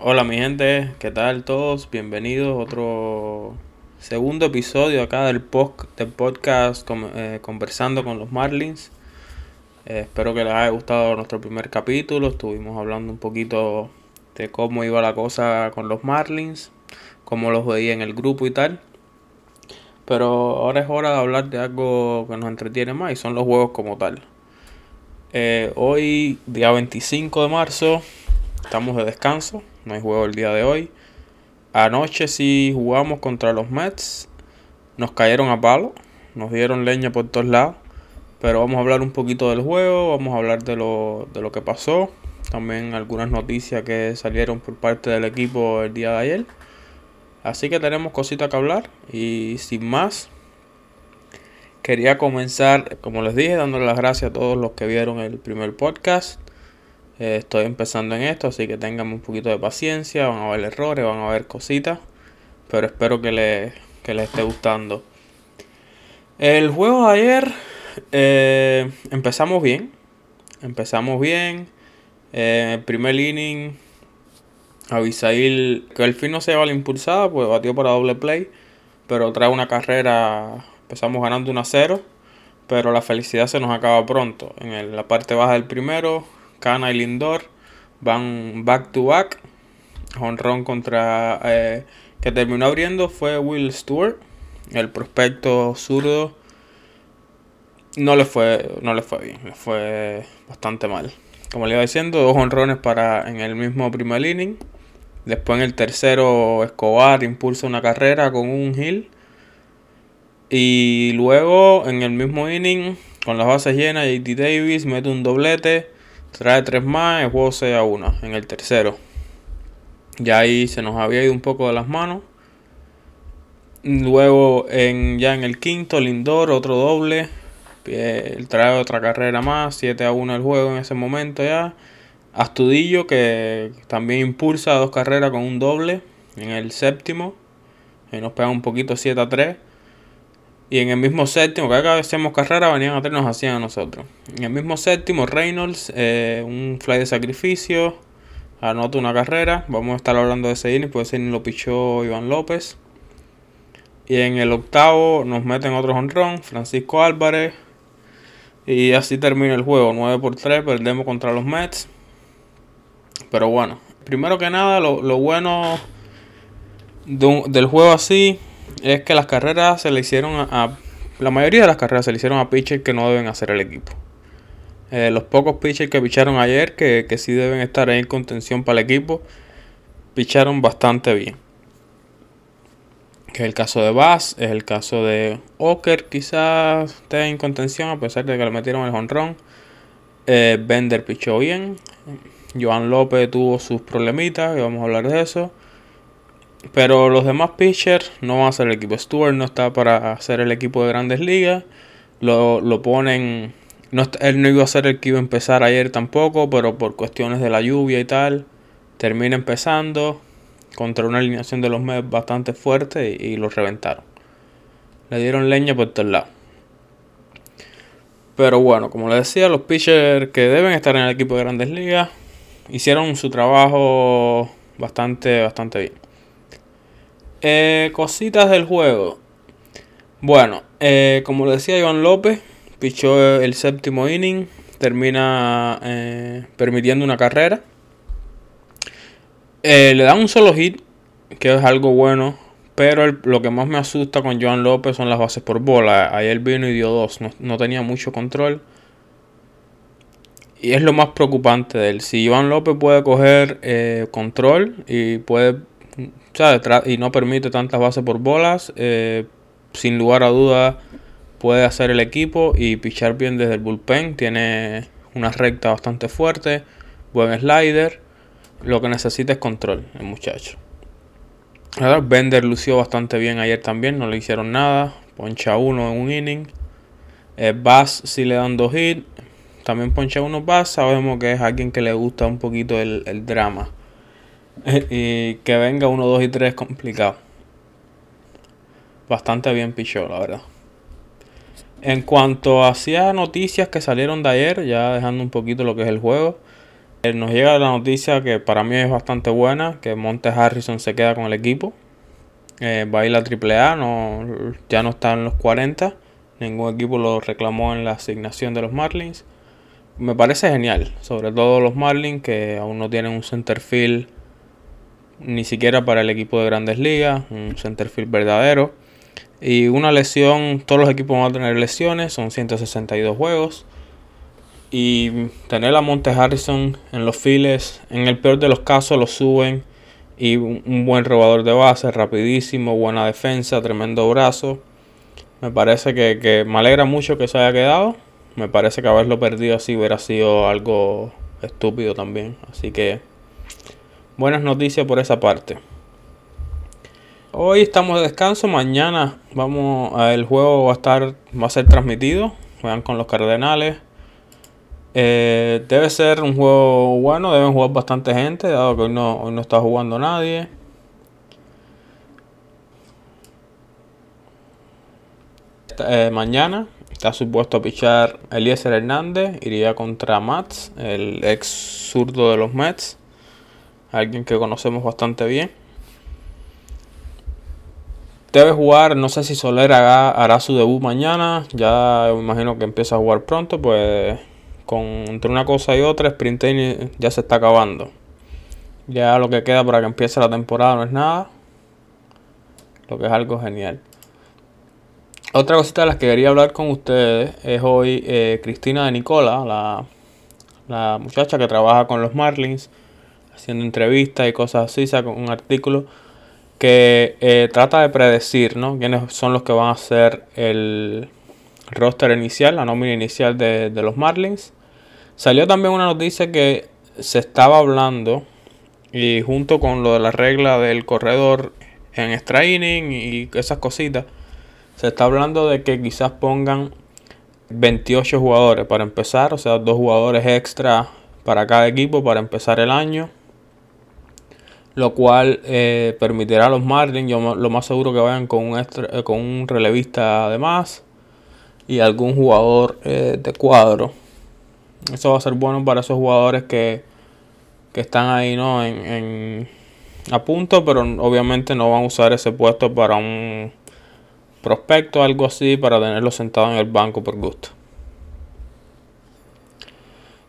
Hola mi gente, ¿qué tal todos? Bienvenidos a otro segundo episodio acá del, podcast eh, Conversando con los Marlins. Eh, espero que les haya gustado nuestro primer capítulo. Estuvimos hablando un poquito de cómo iba la cosa con los Marlins, cómo los veía en el grupo y tal. Pero ahora es hora de hablar de algo que nos entretiene más y son los juegos como tal. Eh, hoy, día 25 de marzo, estamos de descanso no hay juego el día de hoy. Anoche sí jugamos contra los Mets. Nos cayeron a palo. Nos dieron leña por todos lados. Pero vamos a hablar un poquito del juego. Vamos a hablar de lo, de lo que pasó. También algunas noticias que salieron por parte del equipo el día de ayer. Así que tenemos cositas que hablar. Y sin más, quería comenzar, como les dije, dándole las gracias a todos los que vieron el primer podcast. Estoy empezando en esto, así que tengan un poquito de paciencia. Van a haber errores, van a haber cositas. Pero espero que les, les esté gustando. El juego de ayer eh, empezamos bien. Empezamos bien. Eh, el primer inning, Abisail, que al fin no se lleva la impulsada, pues batió para doble play. Pero trae una carrera, empezamos ganando 1 a 0. Pero la felicidad se nos acaba pronto. En la parte baja del primero, Cana y Lindor van back to back. Honrón contra. Eh, que terminó abriendo fue Will Stewart, el prospecto zurdo. No le fue, no le fue bien, le fue bastante mal. Como le iba diciendo, dos honrones para en el mismo primer inning. Después en el tercero, Escobar impulsa una carrera con un hill. Y luego en el mismo inning, con las bases llenas, JT Davis mete un doblete Trae tres más, el juego 6 a 1 en el tercero. Ya ahí se nos había ido un poco de las manos. Luego en, ya en el quinto, Lindor, otro doble. Él trae otra carrera más, 7 a 1 el juego en ese momento ya. Astudillo que también impulsa dos carreras con un doble en el séptimo. Y nos pega un poquito 7 a 3. Y en el mismo séptimo, cada vez que hacíamos carrera, venían a tener nos a nosotros. En el mismo séptimo, Reynolds, eh, un fly de sacrificio, anota una carrera. Vamos a estar hablando de ese inning, puede ser ni lo pichó Iván López. Y en el octavo nos meten otro honrón, Francisco Álvarez. Y así termina el juego, 9 por 3, perdemos contra los Mets. Pero bueno, primero que nada, lo, bueno del juego así es que las carreras se le hicieron a, la mayoría de las carreras se le hicieron a pitchers que no deben hacer el equipo. Eh, los pocos pitchers que picharon ayer, que, que sí deben estar ahí en contención para el equipo, picharon bastante bien. Que es el caso de Bass, es el caso de Oker, quizás esté en contención a pesar de que le metieron el honrón. Eh, Bender pichó bien. Joan López tuvo sus problemitas, y vamos a hablar de eso. Pero los demás pitchers no van a ser el equipo. Stewart no está para hacer el equipo de grandes ligas. Lo, lo ponen. No, él no iba a ser el que iba a empezar ayer tampoco, pero por cuestiones de la lluvia y tal, termina empezando contra una alineación de los Mets bastante fuerte y, lo reventaron. Le dieron leña por todos lados. Pero bueno, como les decía, los pitchers que deben estar en el equipo de grandes ligas hicieron su trabajo bastante, bastante bien. Eh, cositas del juego. Bueno, eh, como decía Iván López, pichó el séptimo inning, termina eh, permitiendo una carrera. le dan un solo hit, que es algo bueno, pero lo que más me asusta con Joan López son las bases por bola. Ayer vino y dio dos, no, tenía mucho control. Y es lo más preocupante de él. Si Joan López puede coger control y puede y no permite tantas bases por bolas, eh, sin lugar a duda puede hacer el equipo y pichar bien desde el bullpen. Tiene una recta bastante fuerte, buen slider. Lo que necesita es control, el muchacho. Bender lució bastante bien ayer también, no le hicieron nada. Poncha uno en un inning. Eh, Bass si le dan dos hits. También poncha uno Bass. Sabemos que es alguien que le gusta un poquito el, el drama. y que venga 1, 2 y 3 es complicado. Bastante bien pichó, la verdad. En cuanto hacia noticias que salieron de ayer, ya dejando un poquito lo que es el juego. Eh, nos llega la noticia que para mí es bastante buena, que Monte Harrison se queda con el equipo. Eh, va a ir a AAA, no, ya no está en los 40. Ningún equipo lo reclamó en la asignación de los Marlins. Me parece genial, sobre todo los Marlins que aún no tienen un centerfield ni siquiera para el equipo de grandes ligas, un centerfield verdadero. Y una lesión, todos los equipos van a tener lesiones, son 162 juegos. Y tener a Monte Harrison en los files, en el peor de los casos lo suben. Y un, buen robador de base, rapidísimo, buena defensa, tremendo brazo. Me parece que, que me alegra mucho que se haya quedado. Me parece que haberlo perdido así hubiera sido algo estúpido también. Así que buenas noticias por esa parte. Hoy estamos de descanso, mañana vamos el juego va a estar va a ser transmitido, juegan con los Cardenales. Eh, debe ser un juego bueno, deben jugar bastante gente, dado que hoy no, hoy no está jugando nadie. Eh, mañana está supuesto a pichar Eliezer Hernández, iría contra Mats, el ex zurdo de los Mets, alguien que conocemos bastante bien. Debe jugar, no sé si Soler hará, su debut mañana. Ya me imagino que empieza a jugar pronto, pues con entre una cosa y otra, sprint ya se está acabando. Ya lo que queda para que empiece la temporada no es nada. Lo que es algo genial. Otra cosita de las que quería hablar con ustedes es hoy eh, Cristina de Nicola, la, la muchacha que trabaja con los Marlins, haciendo entrevistas y cosas así, saca un artículo que eh, trata de predecir ¿no? quiénes son los que van a ser el roster inicial, la nómina inicial de, los Marlins. Salió también una noticia que se estaba hablando y junto con lo de la regla del corredor en extra y esas cositas, se está hablando de que quizás pongan 28 jugadores para empezar, o sea, dos jugadores extra para cada equipo para empezar el año lo cual eh, permitirá a los Marlins, yo lo más seguro que vayan con un, eh, con un relevista además y algún jugador eh, de cuadro. Eso va a ser bueno para esos jugadores que, están ahí ¿no? En, a punto, pero obviamente no van a usar ese puesto para un prospecto, algo así, para tenerlo sentado en el banco por gusto.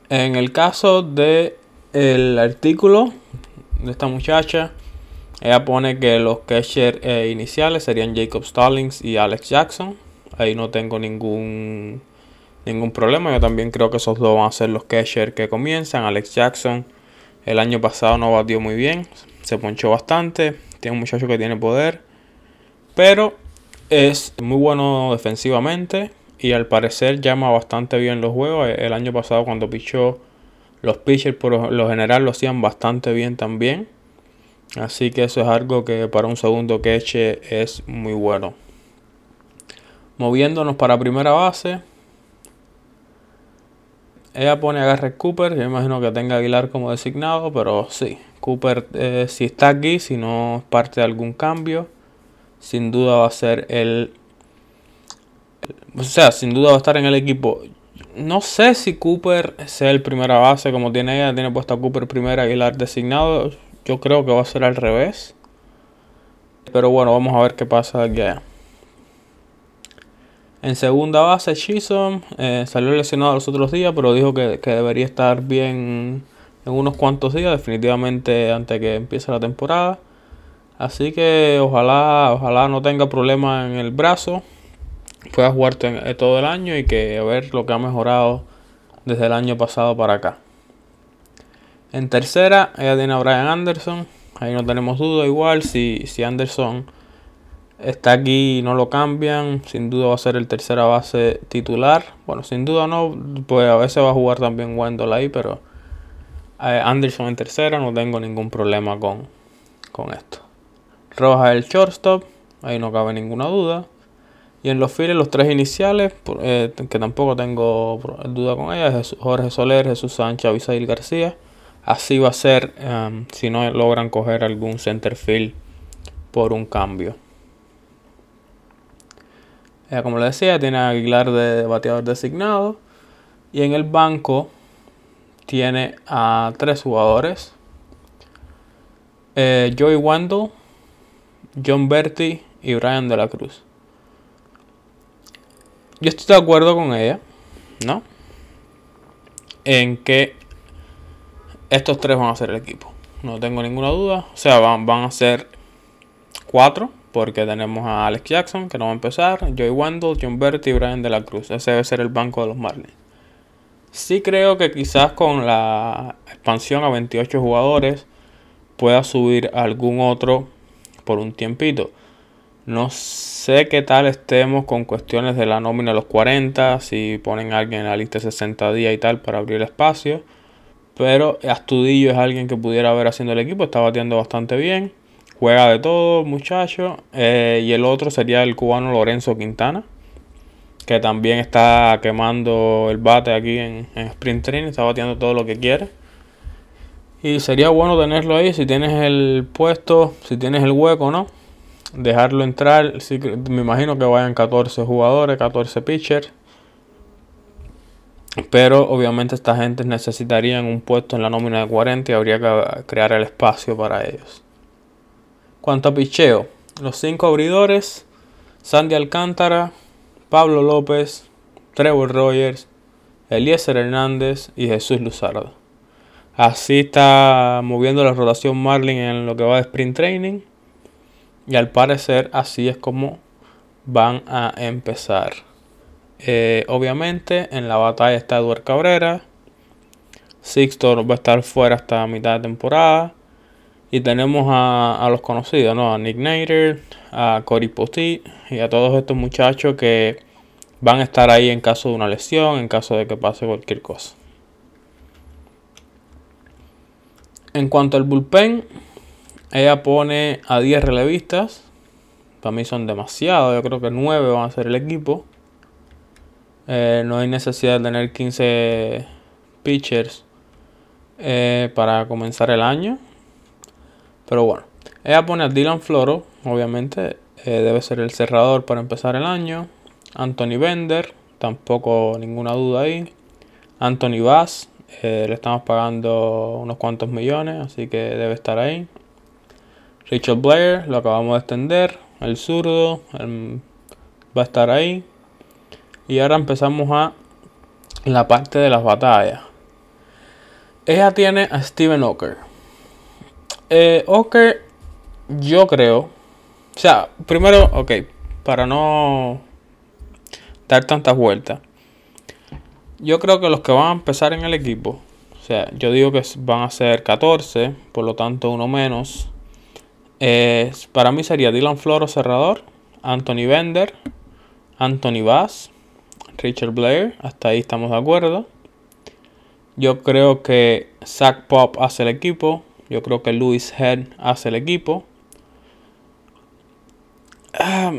En el caso de el artículo de esta muchacha. Ella pone que los catchers eh, iniciales serían Jacob Stallings y Alex Jackson. Ahí no tengo ningún, ningún problema. Yo también creo que esos dos van a ser los catchers que comienzan. Alex Jackson el año pasado no batió muy bien. Se ponchó bastante. Tiene un muchacho que tiene poder. Pero es muy bueno defensivamente. Y al parecer llama bastante bien los juegos. El año pasado cuando pichó los pitchers por lo general lo hacían bastante bien también. Así que eso es algo que para un segundo queche es muy bueno. Moviéndonos para primera base. Ella pone a Cooper. Yo imagino que tenga Aguilar como designado. Pero sí, Cooper eh, si está aquí, si no parte de algún cambio. Sin duda va a ser el... O sea, sin duda va a estar en el equipo no sé si Cooper sea el primera base como tiene ella. Tiene puesto a Cooper primera Aguilar designado. Yo creo que va a ser al revés. Pero bueno, vamos a ver qué pasa aquí allá. En segunda base, Chisholm eh, salió lesionado los otros días, pero dijo que, debería estar bien en unos cuantos días, definitivamente antes que empiece la temporada. Así que ojalá, ojalá no tenga problemas en el brazo pueda jugar eh, todo el año y que ver lo que ha mejorado desde el año pasado para acá. En tercera, ella tiene a Brian Anderson. Ahí no tenemos duda. Igual, si, si Anderson está aquí y no lo cambian, sin duda va a ser el tercera base titular. Bueno, sin duda no, pues a veces va a jugar también Wendell ahí, pero eh, Anderson en tercera, no tengo ningún problema con, con esto. Roja el shortstop, ahí no cabe ninguna duda. Y en los files, los tres iniciales, eh, que tampoco tengo duda con ellas, Jorge Soler, Jesús Sánchez, Abisail García. Así va a ser um, si no logran coger algún center field por un cambio. como le decía, tiene a Aguilar de bateador designado. Y en el banco tiene a tres jugadores. Eh, Joey Wendell, John Bertie y Brian de la Cruz. Yo estoy de acuerdo con ella, ¿no? En que estos tres van a ser el equipo. No tengo ninguna duda. O sea, van, van a ser cuatro. Porque tenemos a Alex Jackson, que no va a empezar. Joey Wendell, John Bertie y Brian de la Cruz. Ese debe ser el banco de los Marlins. Sí creo que quizás con la expansión a 28 jugadores pueda subir algún otro por un tiempito. No sé qué tal estemos con cuestiones de la nómina de los 40, si ponen a alguien en la lista de 60 días y tal para abrir espacio. Pero Astudillo es alguien que pudiera ver haciendo el equipo, está batiendo bastante bien. Juega de todo, muchacho. Eh, y el otro sería el cubano Lorenzo Quintana que también está quemando el bate aquí en, sprint training, está bateando todo lo que quiere. Y sería bueno tenerlo ahí si tienes el puesto, si tienes el hueco, ¿no? Dejarlo entrar. me imagino que vayan 14 jugadores, 14 pitchers. Pero obviamente esta gente necesitarían un puesto en la nómina de 40 y habría que crear el espacio para ellos. Cuanto a picheo, los 5 abridores, Sandy Alcántara, Pablo López, Trevor Rogers, Eliezer Hernández y Jesús Luzardo. Así está moviendo la rotación Marlin en lo que va de sprint training. Y al parecer así es como van a empezar. Eh, obviamente en la batalla está Eduard Cabrera. Sixto va a estar fuera hasta mitad de temporada. Y tenemos a, los conocidos, ¿no? A Nick Nader, a Cory Potit y a todos estos muchachos que van a estar ahí en caso de una lesión, en caso de que pase cualquier cosa. En cuanto al bullpen, ella pone a 10 relevistas. Para mí son demasiados, yo creo que 9 van a ser el equipo. Eh, no hay necesidad de tener 15 pitchers eh, para comenzar el año. Pero bueno, ella pone a Dylan Floro, obviamente eh, debe ser el cerrador para empezar el año. Anthony Bender, tampoco ninguna duda ahí. Anthony Bass, le estamos pagando unos cuantos millones, así que debe estar ahí. Richard Blair, lo acabamos de extender. El zurdo va a estar ahí. Y ahora empezamos a la parte de las batallas. Ella tiene a Steven Oker. Eh, Oker, yo creo. O sea, primero, ok, para no dar tantas vueltas. Yo creo que los que van a empezar en el equipo, o sea, yo digo que van a ser 14, por lo tanto uno menos. Para mí sería Dylan Floro cerrador, Anthony Bender, Anthony Bass, Richard Blair, hasta ahí estamos de acuerdo. Yo creo que Zach Pop hace el equipo, yo creo que Luis Head hace el equipo. Ah,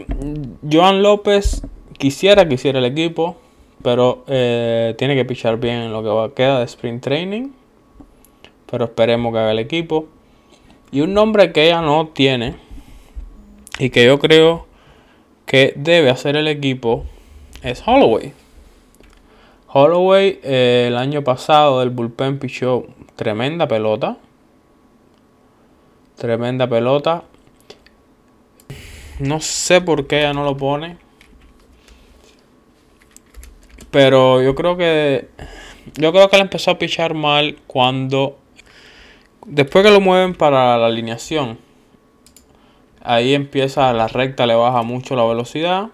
Joan López quisiera que hiciera el equipo, pero eh, tiene que pichar bien en lo que va, queda de sprint training. Pero esperemos que haga el equipo. Y un nombre que ella no tiene y que yo creo que debe hacer el equipo es Holloway. Holloway eh, el año pasado del bullpen pichó tremenda pelota. Tremenda pelota. No sé por qué ella no lo pone. Pero yo creo que. Yo creo que él empezó a pichar mal cuando. Después que lo mueven para la alineación. Ahí empieza la recta, le baja mucho la velocidad.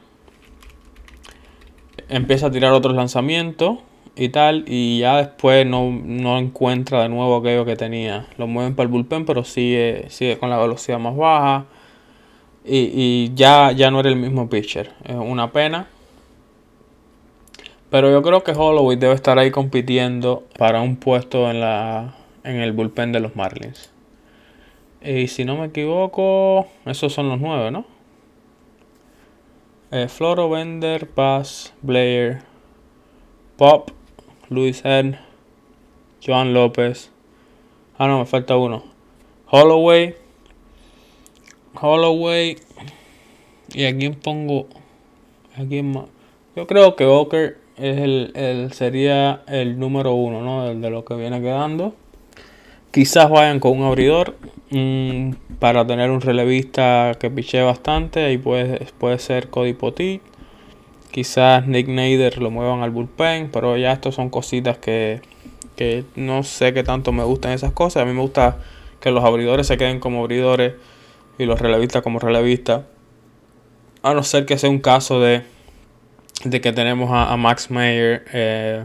Empieza a tirar otros lanzamientos y tal, y ya después no, encuentra de nuevo aquello que tenía. Lo mueven para el bullpen, pero sigue, sigue con la velocidad más baja. Y, ya, ya no era el mismo pitcher. Es una pena. Pero yo creo que Holloway debe estar ahí compitiendo para un puesto en, la, en el bullpen de los Marlins. Y si no me equivoco, esos son los nueve, ¿no? Eh, Floro, Bender, Paz, Blair, Pop, Luis N. Joan López. Ah, no, me falta uno. Holloway. Holloway. ¿Y a quién pongo? ¿A quién más? Yo creo que Walker es el, sería el número uno, ¿no? de lo que viene quedando. Quizás vayan con un abridor para tener un relevista que piche bastante. Y puede, puede ser Cody Potit. Quizás Nick Nader lo muevan al bullpen. Pero ya estos son cositas que, que no sé qué tanto me gustan esas cosas. A mí me gusta que los abridores se queden como abridores y los relevistas como relevistas. A no ser que sea un caso de, de que tenemos a, Max Mayer. Eh,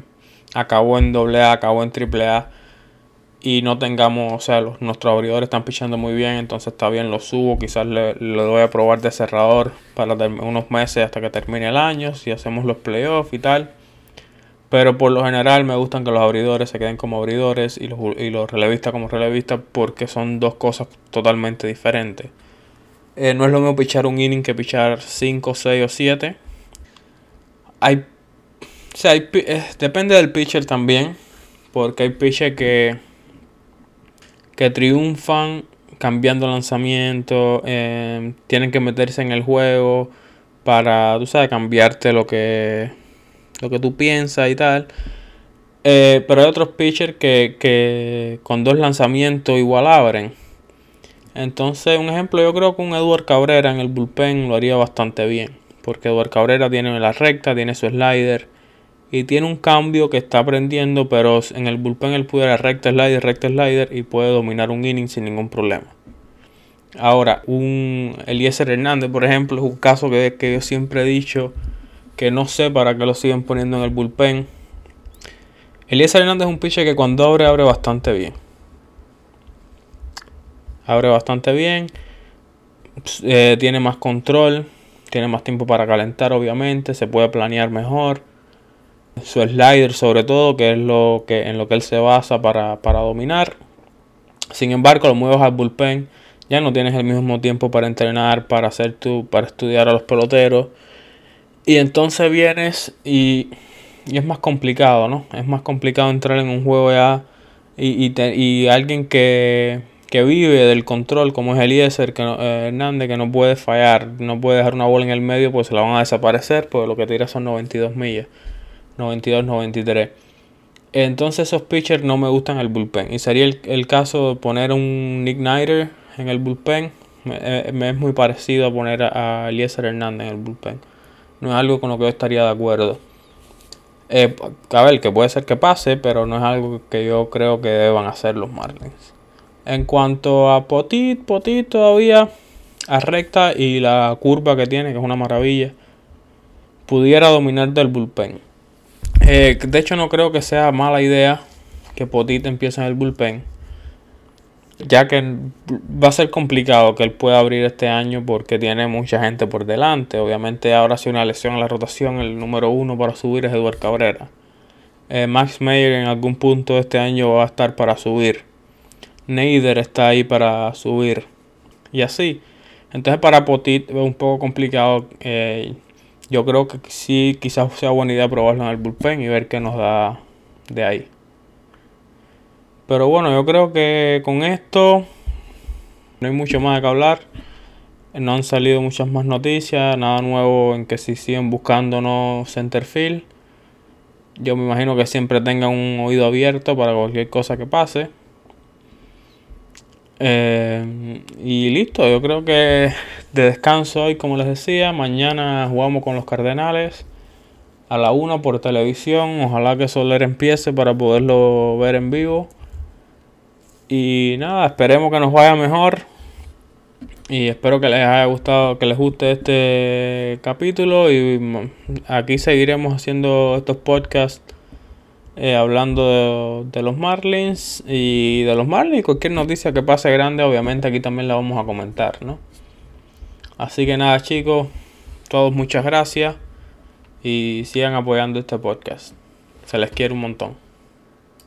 acabó en AA, acabó en AAA y no tengamos, o sea, los, nuestros abridores están pichando muy bien, entonces está bien, lo subo, quizás le, le doy a probar de cerrador para unos meses hasta que termine el año, si hacemos los playoffs y tal. Pero por lo general me gustan que los abridores se queden como abridores y los, y los relevistas como relevistas porque son dos cosas totalmente diferentes. Eh, no es lo mismo pichar un inning que pichar 5, 6 o 7. Hay, o sea, eh, depende del pitcher también, porque hay pitchers que que triunfan cambiando lanzamiento, eh, tienen que meterse en el juego para, tú sabes, cambiarte lo que, lo que tú piensas y tal. Eh, pero hay otros pitchers que, que con dos lanzamientos igual abren. Entonces, un ejemplo, yo creo que un Edward Cabrera en el bullpen lo haría bastante bien. Porque Edward Cabrera tiene la recta, tiene su slider y tiene un cambio que está aprendiendo, pero en el bullpen él puede recta slider, recta slider y puede dominar un inning sin ningún problema. Ahora, un Eliezer Hernández, por ejemplo, es un caso que, que yo siempre he dicho que no sé para qué lo siguen poniendo en el bullpen. Eliezer Hernández es un pitcher que cuando abre, abre bastante bien. Abre bastante bien. Eh, tiene más control. Tiene más tiempo para calentar, obviamente. Se puede planear mejor su slider sobre todo, que es lo que, en lo que él se basa para, dominar. Sin embargo, lo mueves al bullpen, ya no tienes el mismo tiempo para entrenar, para hacer tu, para estudiar a los peloteros. Y entonces vienes y, y es más complicado, ¿no? Es más complicado entrar en un juego ya y, y, alguien que, que, vive del control, como es Eliezer que eh, Hernández, que no puede fallar, no puede dejar una bola en el medio, pues se la van a desaparecer, porque lo que tira son 92 millas. 92-93. Entonces esos pitchers no me gustan el bullpen. Y sería el, caso de poner un Nick Nider en el bullpen. Me, es muy parecido a poner a, Eliezer Hernández en el bullpen. No es algo con lo que yo estaría de acuerdo. Eh, a ver, que puede ser que pase, pero no es algo que yo creo que deban hacer los Marlins. En cuanto a Potit, Potit todavía a recta y la curva que tiene, que es una maravilla, pudiera dominar del bullpen. Eh, de hecho, no creo que sea mala idea que Potit empiece en el bullpen. Ya que va a ser complicado que él pueda abrir este año porque tiene mucha gente por delante. Obviamente ahora si una lesión en la rotación, el número uno para subir es Eduardo Cabrera. Eh, Max Mayer en algún punto de este año va a estar para subir. Neider está ahí para subir. Y así. Entonces para Potit es un poco complicado. Eh, yo creo que sí, quizás sea buena idea probarlo en el bullpen y ver qué nos da de ahí. Pero bueno, yo creo que con esto no hay mucho más de que hablar. No han salido muchas más noticias, nada nuevo en que si siguen buscándonos centerfield. Yo me imagino que siempre tengan un oído abierto para cualquier cosa que pase. Eh, y listo, yo creo que de descanso hoy, como les decía, mañana jugamos con los Cardenales a la 1 por televisión. Ojalá que Soler empiece para poderlo ver en vivo. Y nada, esperemos que nos vaya mejor. Y espero que les haya gustado, que les guste este capítulo. Y aquí seguiremos haciendo estos podcasts eh, hablando de, los Marlins y de los Marlins. Cualquier noticia que pase grande, obviamente aquí también la vamos a comentar, ¿no? Así que nada, chicos, todos muchas gracias y sigan apoyando este podcast. Se les quiere un montón.